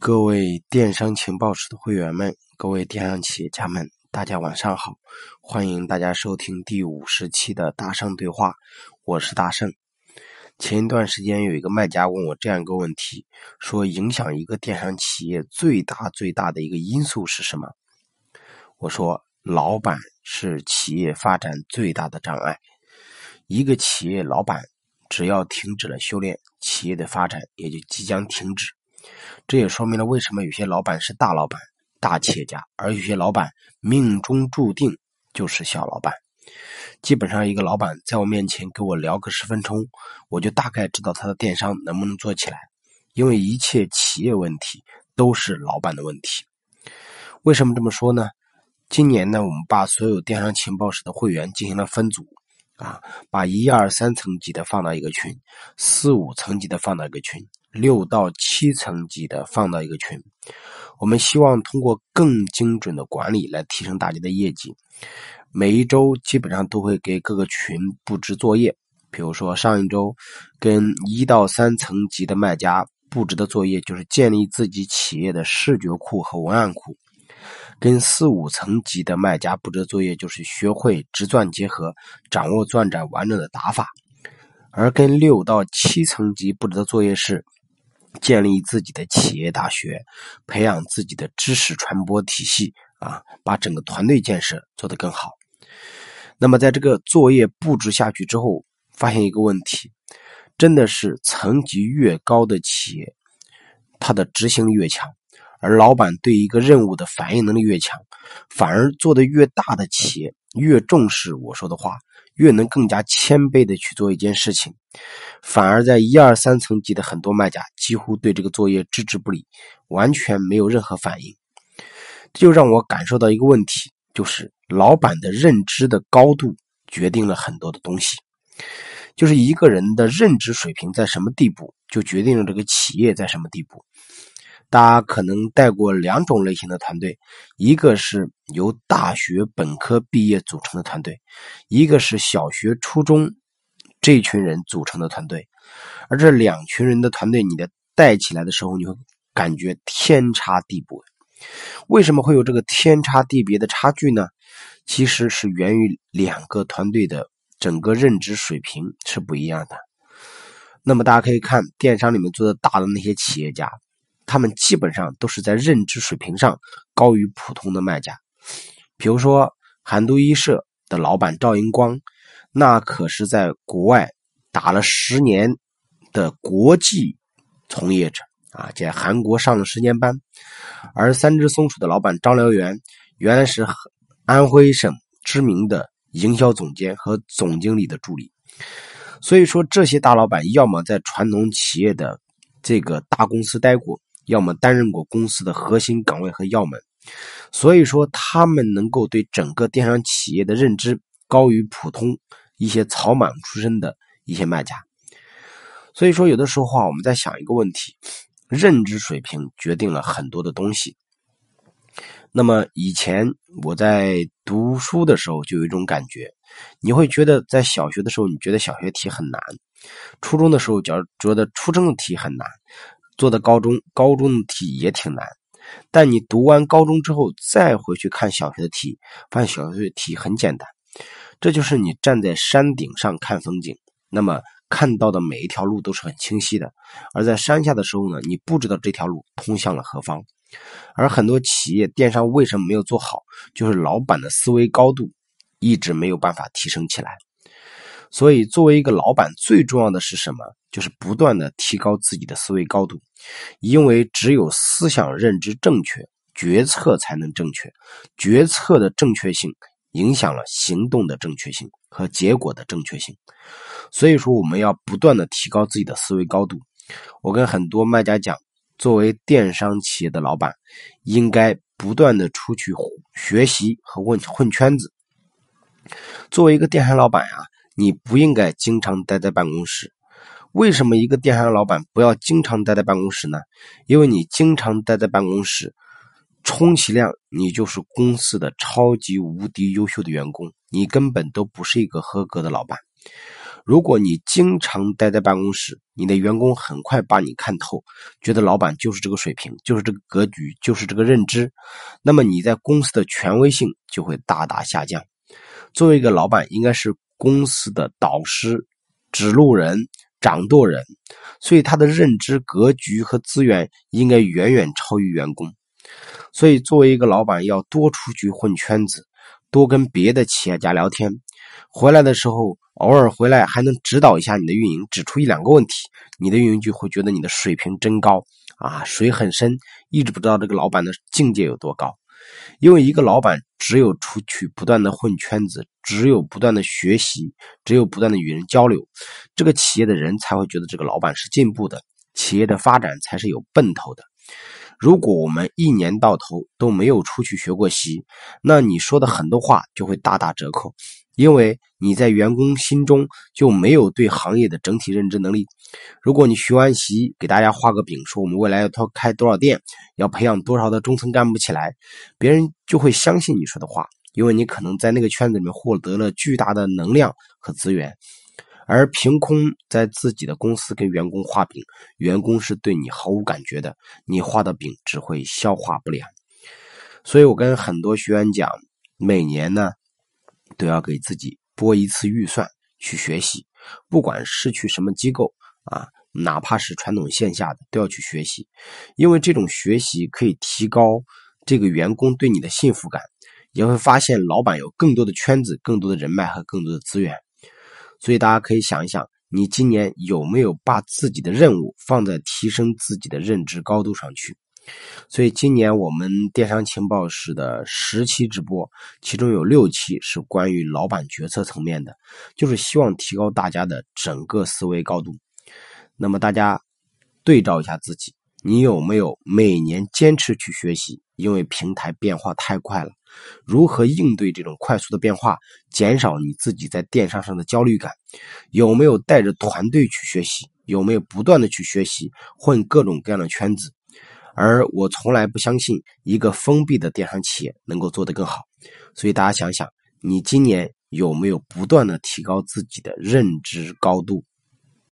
各位电商情报室的会员们，各位电商企业家们，大家晚上好！欢迎大家收听第五十期的大圣对话，我是大圣。前一段时间有一个卖家问我这样一个问题，说影响一个电商企业最大最大的一个因素是什么？我说，老板是企业发展最大的障碍。一个企业老板只要停止了修炼，企业的发展也就即将停止。这也说明了为什么有些老板是大老板、大企业家，而有些老板命中注定就是小老板。基本上，一个老板在我面前跟我聊个十分钟，我就大概知道他的电商能不能做起来。因为一切企业问题都是老板的问题。为什么这么说呢？今年呢，我们把所有电商情报室的会员进行了分组，啊，把一二三层级的放到一个群，四五层级的放到一个群。六到七层级的放到一个群，我们希望通过更精准的管理来提升大家的业绩。每一周基本上都会给各个群布置作业，比如说上一周跟一到三层级的卖家布置的作业就是建立自己企业的视觉库和文案库，跟四五层级的卖家布置作业就是学会直钻结合，掌握钻展完整的打法，而跟六到七层级布置的作业是。建立自己的企业大学，培养自己的知识传播体系啊，把整个团队建设做得更好。那么，在这个作业布置下去之后，发现一个问题，真的是层级越高的企业，它的执行力越强，而老板对一个任务的反应能力越强，反而做的越大的企业越重视我说的话。越能更加谦卑的去做一件事情，反而在一二三层级的很多卖家几乎对这个作业置之不理，完全没有任何反应。这就让我感受到一个问题，就是老板的认知的高度决定了很多的东西，就是一个人的认知水平在什么地步，就决定了这个企业在什么地步。大家可能带过两种类型的团队，一个是由大学本科毕业组成的团队，一个是小学、初中这群人组成的团队。而这两群人的团队，你的带起来的时候，你会感觉天差地别。为什么会有这个天差地别的差距呢？其实是源于两个团队的整个认知水平是不一样的。那么大家可以看电商里面做的大的那些企业家。他们基本上都是在认知水平上高于普通的卖家，比如说韩都衣舍的老板赵银光，那可是在国外打了十年的国际从业者啊，在韩国上了十年班。而三只松鼠的老板张辽元，原来是安徽省知名的营销总监和总经理的助理。所以说，这些大老板要么在传统企业的这个大公司待过。要么担任过公司的核心岗位和要门，所以说他们能够对整个电商企业的认知高于普通一些草莽出身的一些卖家。所以说，有的时候啊，我们在想一个问题：认知水平决定了很多的东西。那么以前我在读书的时候就有一种感觉，你会觉得在小学的时候你觉得小学题很难，初中的时候觉觉得初中的题很难。做的高中，高中的题也挺难，但你读完高中之后再回去看小学的题，发现小学的题很简单。这就是你站在山顶上看风景，那么看到的每一条路都是很清晰的；而在山下的时候呢，你不知道这条路通向了何方。而很多企业电商为什么没有做好，就是老板的思维高度一直没有办法提升起来。所以，作为一个老板，最重要的是什么？就是不断的提高自己的思维高度，因为只有思想认知正确，决策才能正确。决策的正确性影响了行动的正确性和结果的正确性。所以说，我们要不断的提高自己的思维高度。我跟很多卖家讲，作为电商企业的老板，应该不断的出去学习和混混圈子。作为一个电商老板呀，你不应该经常待在办公室。为什么一个电商老板不要经常待在办公室呢？因为你经常待在办公室，充其量你就是公司的超级无敌优秀的员工，你根本都不是一个合格的老板。如果你经常待在办公室，你的员工很快把你看透，觉得老板就是这个水平，就是这个格局，就是这个认知，那么你在公司的权威性就会大大下降。作为一个老板，应该是公司的导师、指路人、掌舵人，所以他的认知、格局和资源应该远远超于员工。所以，作为一个老板，要多出去混圈子，多跟别的企业家聊天。回来的时候，偶尔回来还能指导一下你的运营，指出一两个问题，你的运营就会觉得你的水平真高啊，水很深，一直不知道这个老板的境界有多高。因为一个老板只有出去不断的混圈子，只有不断的学习，只有不断的与人交流，这个企业的人才会觉得这个老板是进步的，企业的发展才是有奔头的。如果我们一年到头都没有出去学过习，那你说的很多话就会大打折扣，因为你在员工心中就没有对行业的整体认知能力。如果你学完习，给大家画个饼，说我们未来要开多少店，要培养多少的中层干部起来，别人就会相信你说的话，因为你可能在那个圈子里面获得了巨大的能量和资源。而凭空在自己的公司跟员工画饼，员工是对你毫无感觉的，你画的饼只会消化不良。所以我跟很多学员讲，每年呢都要给自己拨一次预算去学习，不管是去什么机构啊，哪怕是传统线下的，都要去学习，因为这种学习可以提高这个员工对你的幸福感，也会发现老板有更多的圈子、更多的人脉和更多的资源。所以大家可以想一想，你今年有没有把自己的任务放在提升自己的认知高度上去？所以今年我们电商情报室的十期直播，其中有六期是关于老板决策层面的，就是希望提高大家的整个思维高度。那么大家对照一下自己，你有没有每年坚持去学习？因为平台变化太快了。如何应对这种快速的变化，减少你自己在电商上的焦虑感？有没有带着团队去学习？有没有不断的去学习，混各种各样的圈子？而我从来不相信一个封闭的电商企业能够做得更好。所以大家想想，你今年有没有不断的提高自己的认知高度？